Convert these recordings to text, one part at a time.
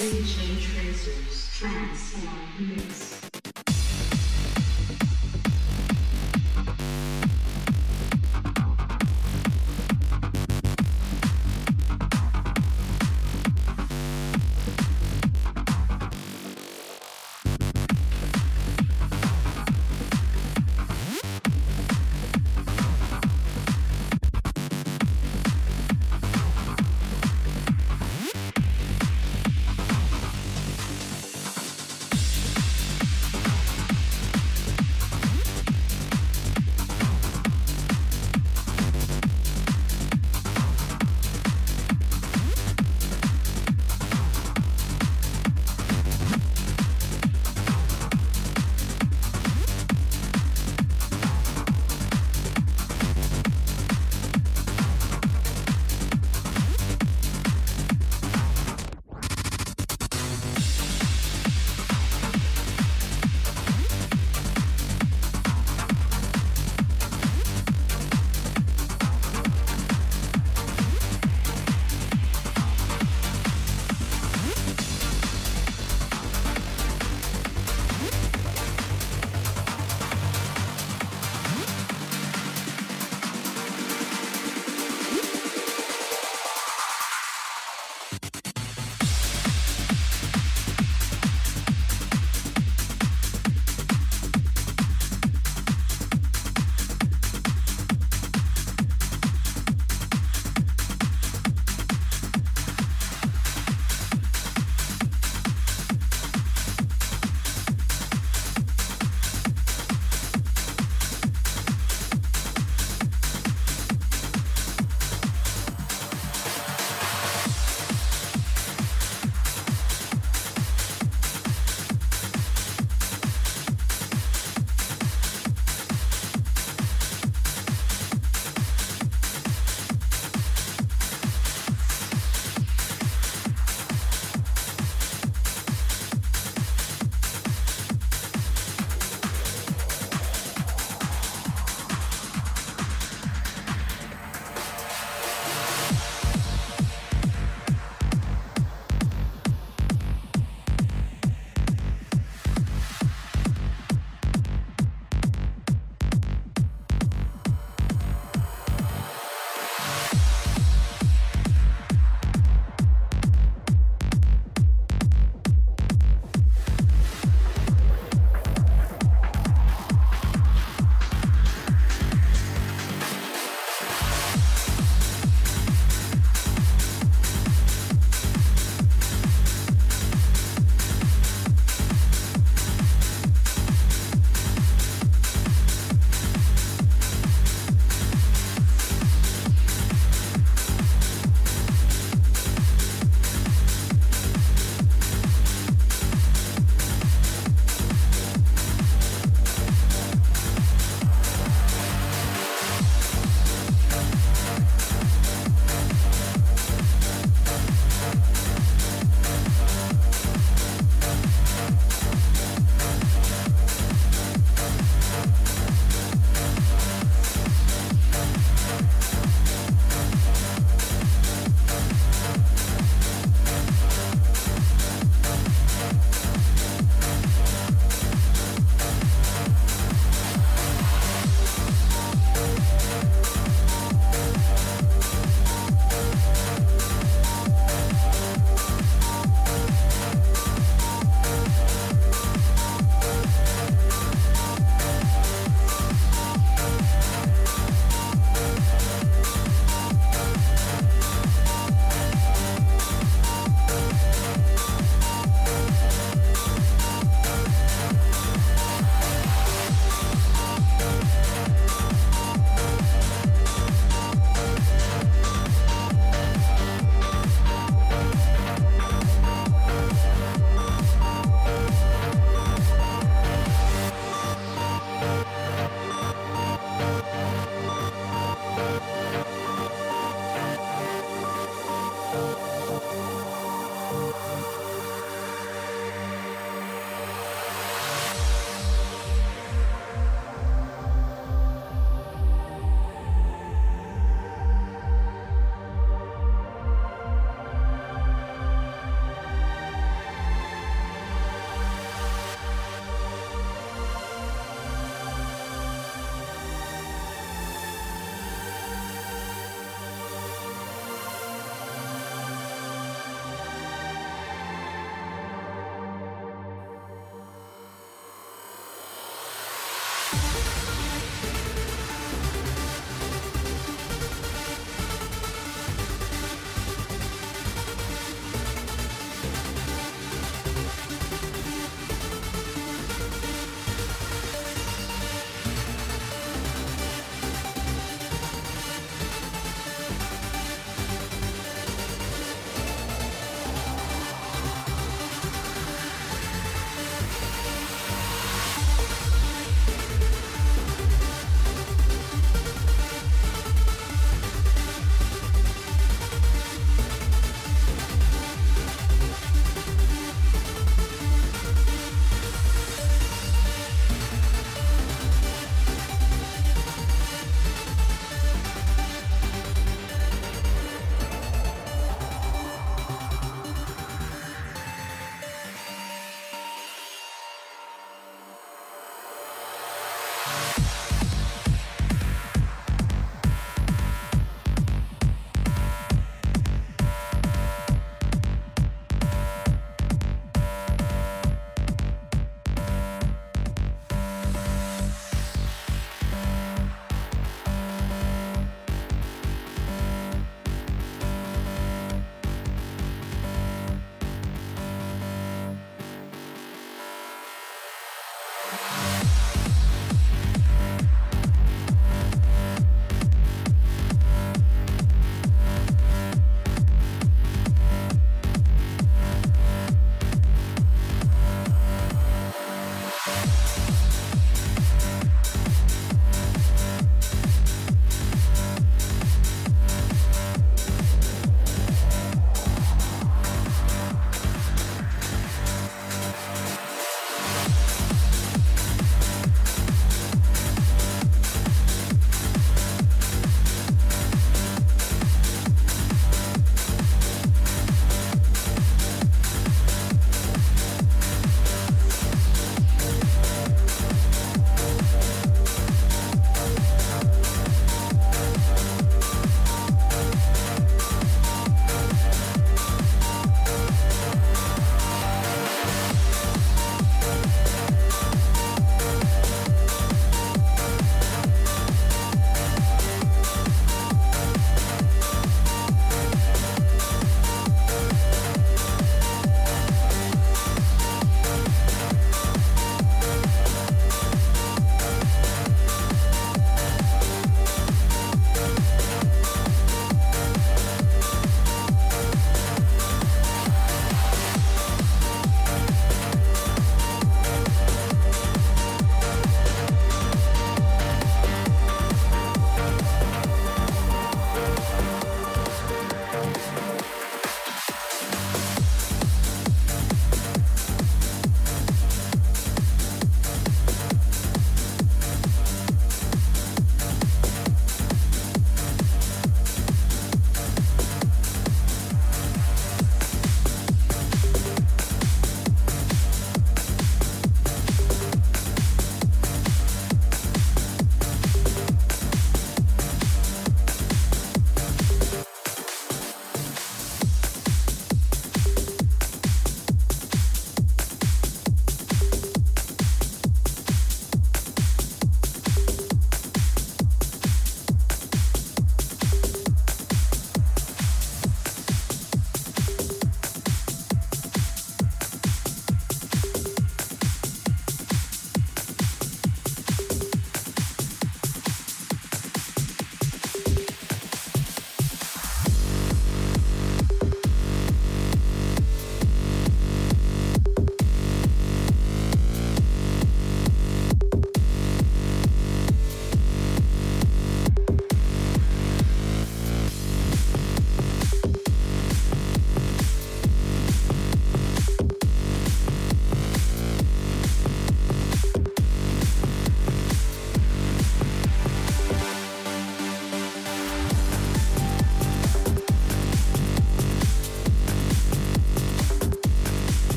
Change tracers.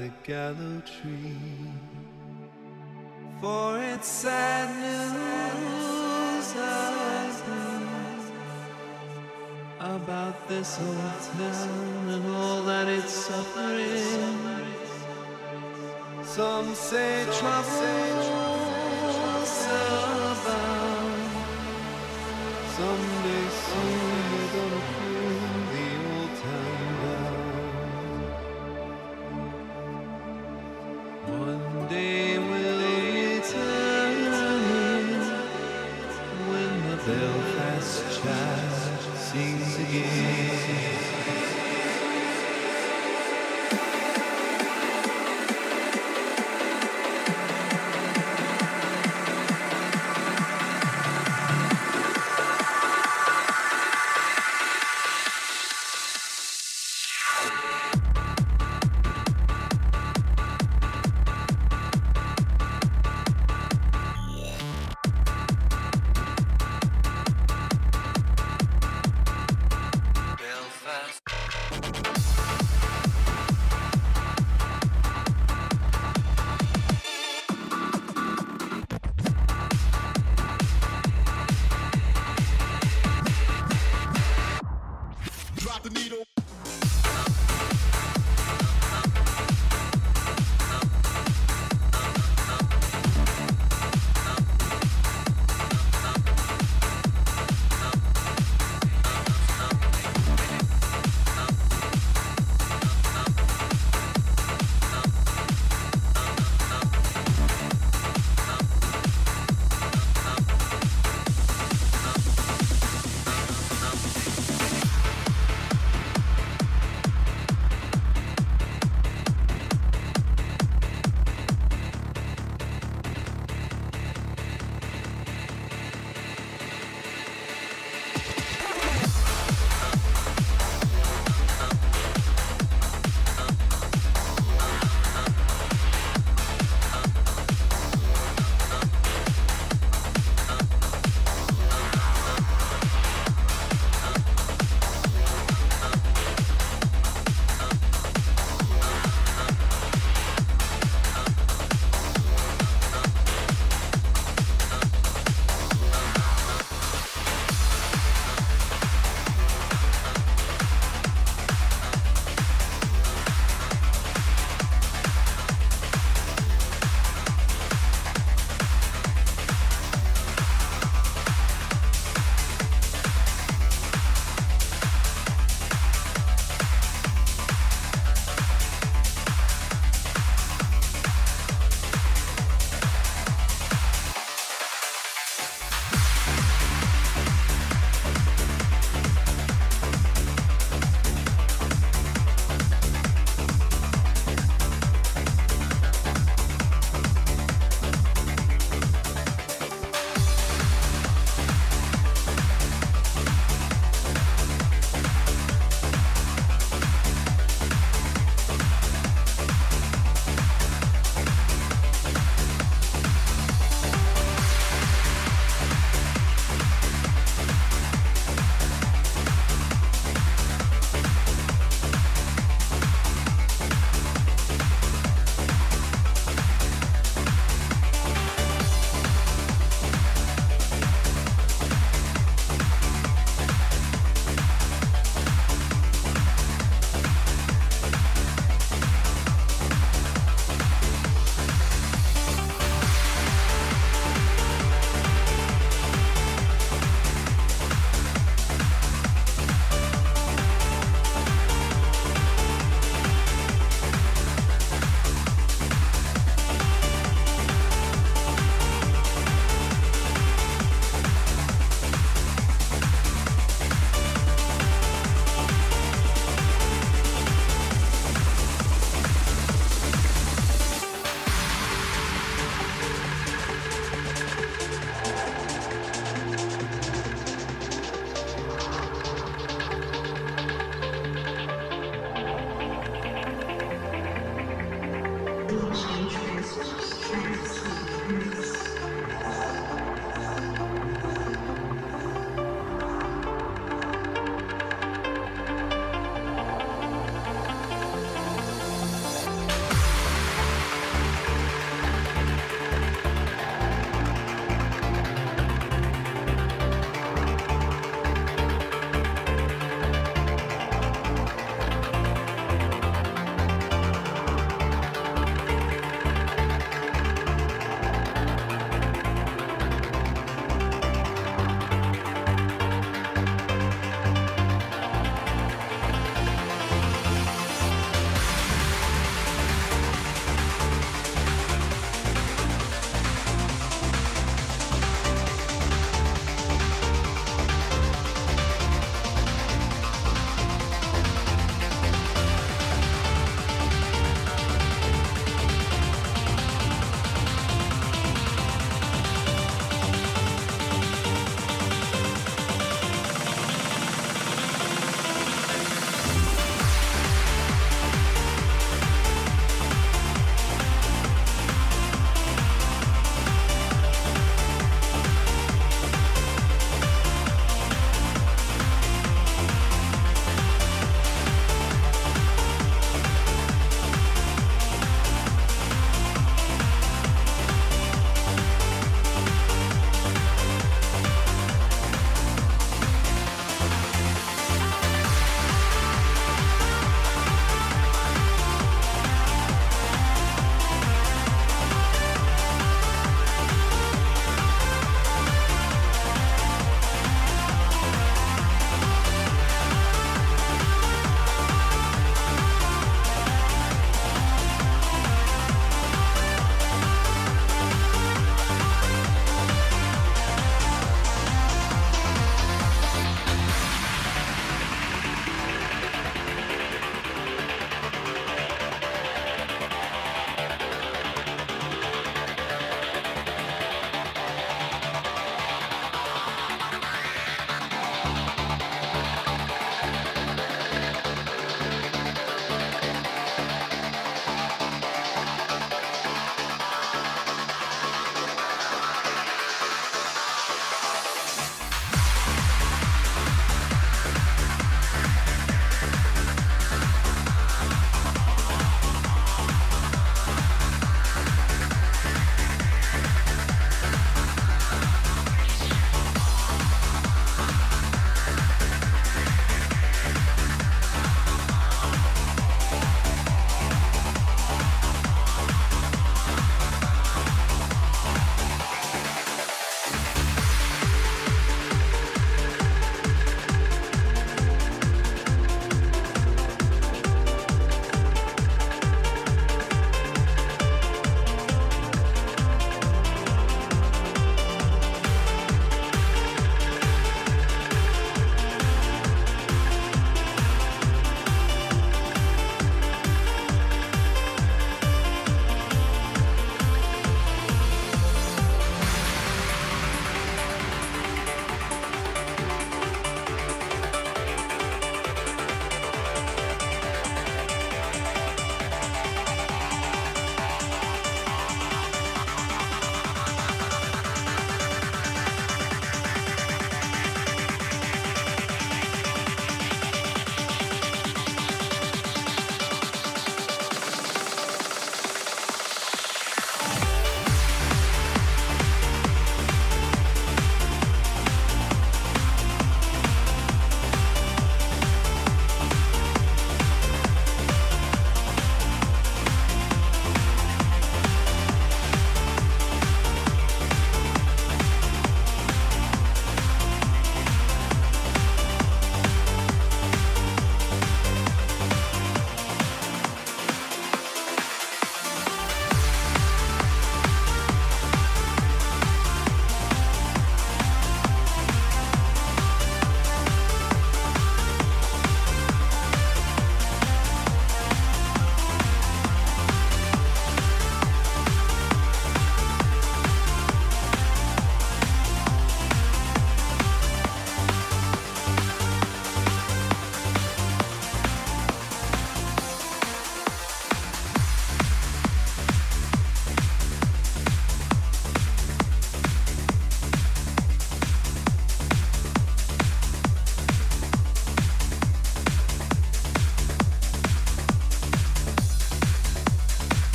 The gallows tree. For it's sad news about this old town and all that it's suffering. Some say troubles abound. Someday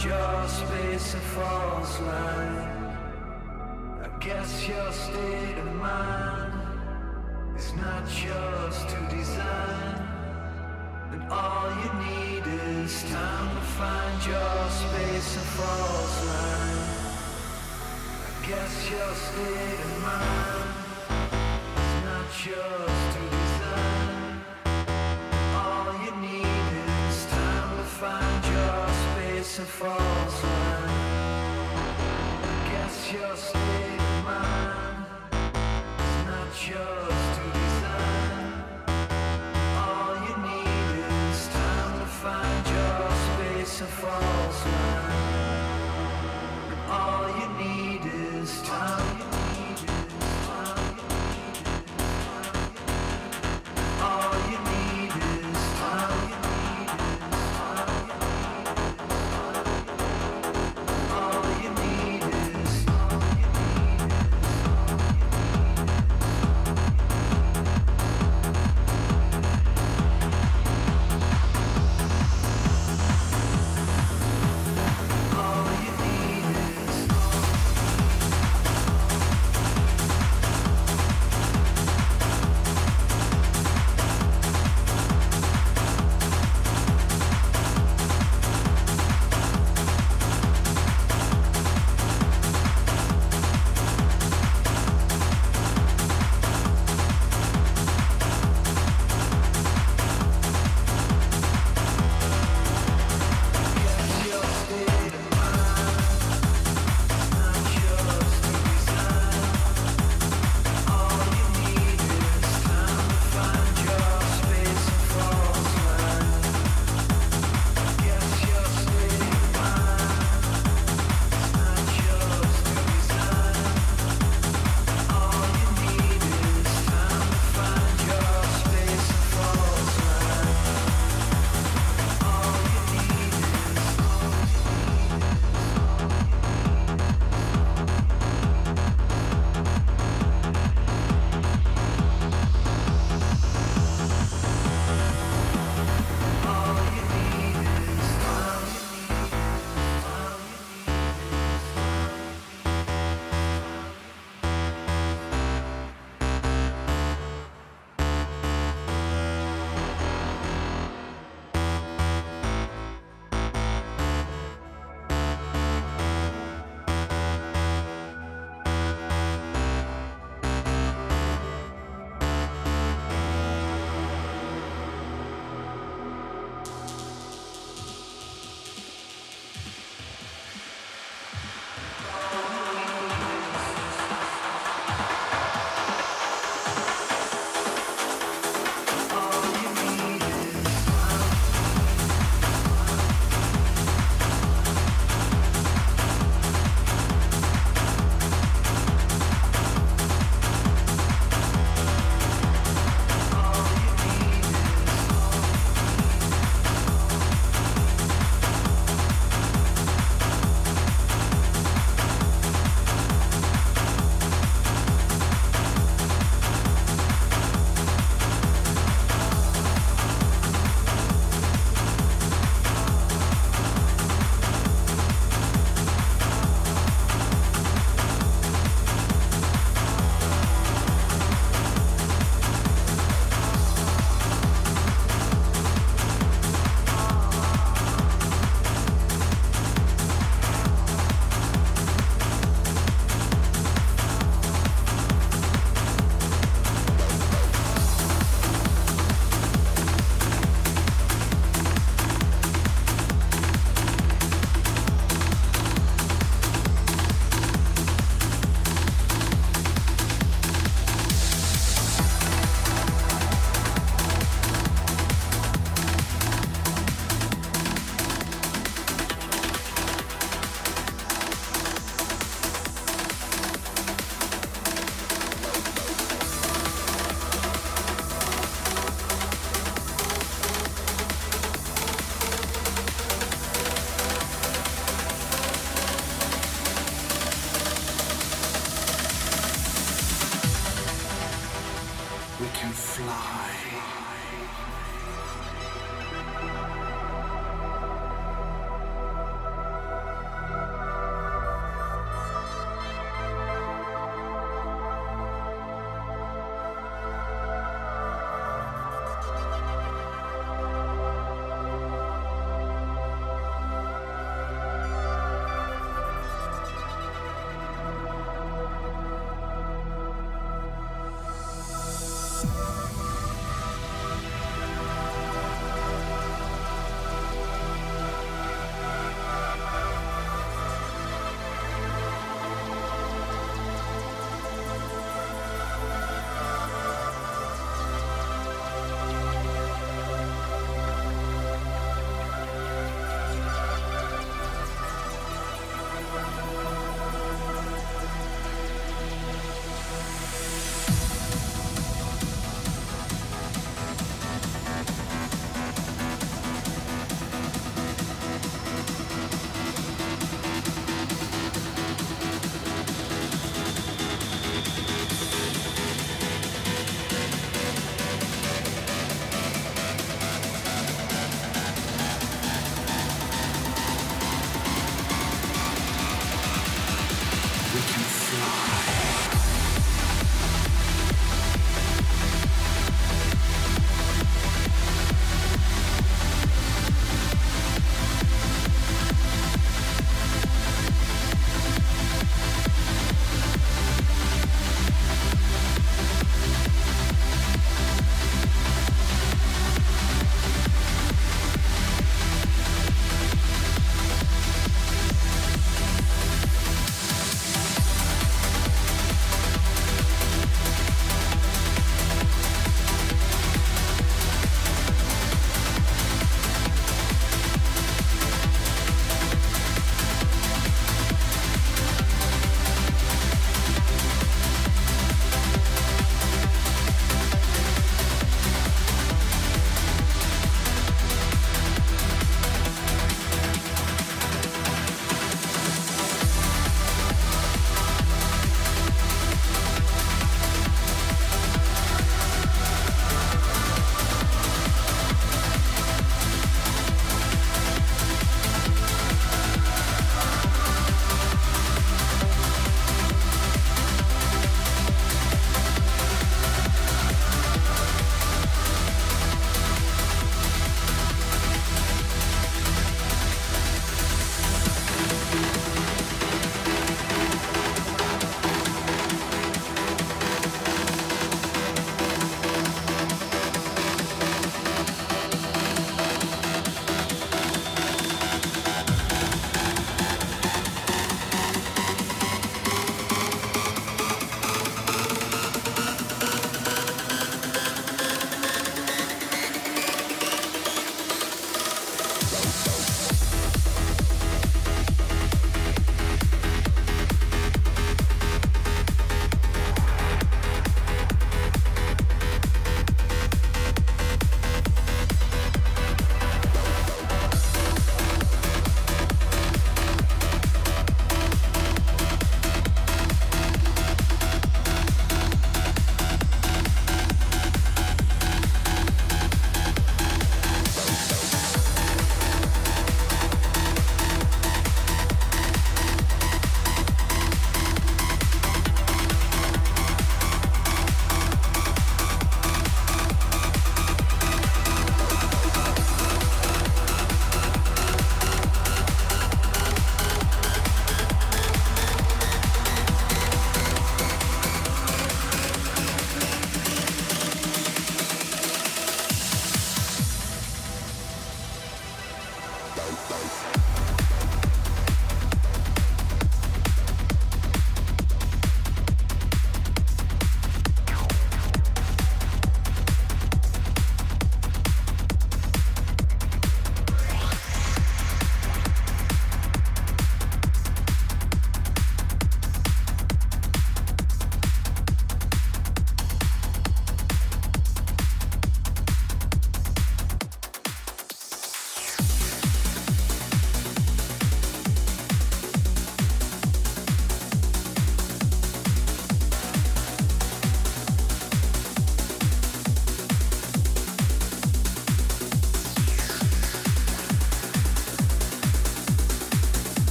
your space and false line. I guess your state of mind is not yours to design. And all you need is time to find your space and false line. I guess your state of mind is not yours space and false line. I guess your state of mind is not yours to. All you need is time to find your space line. All you need is time.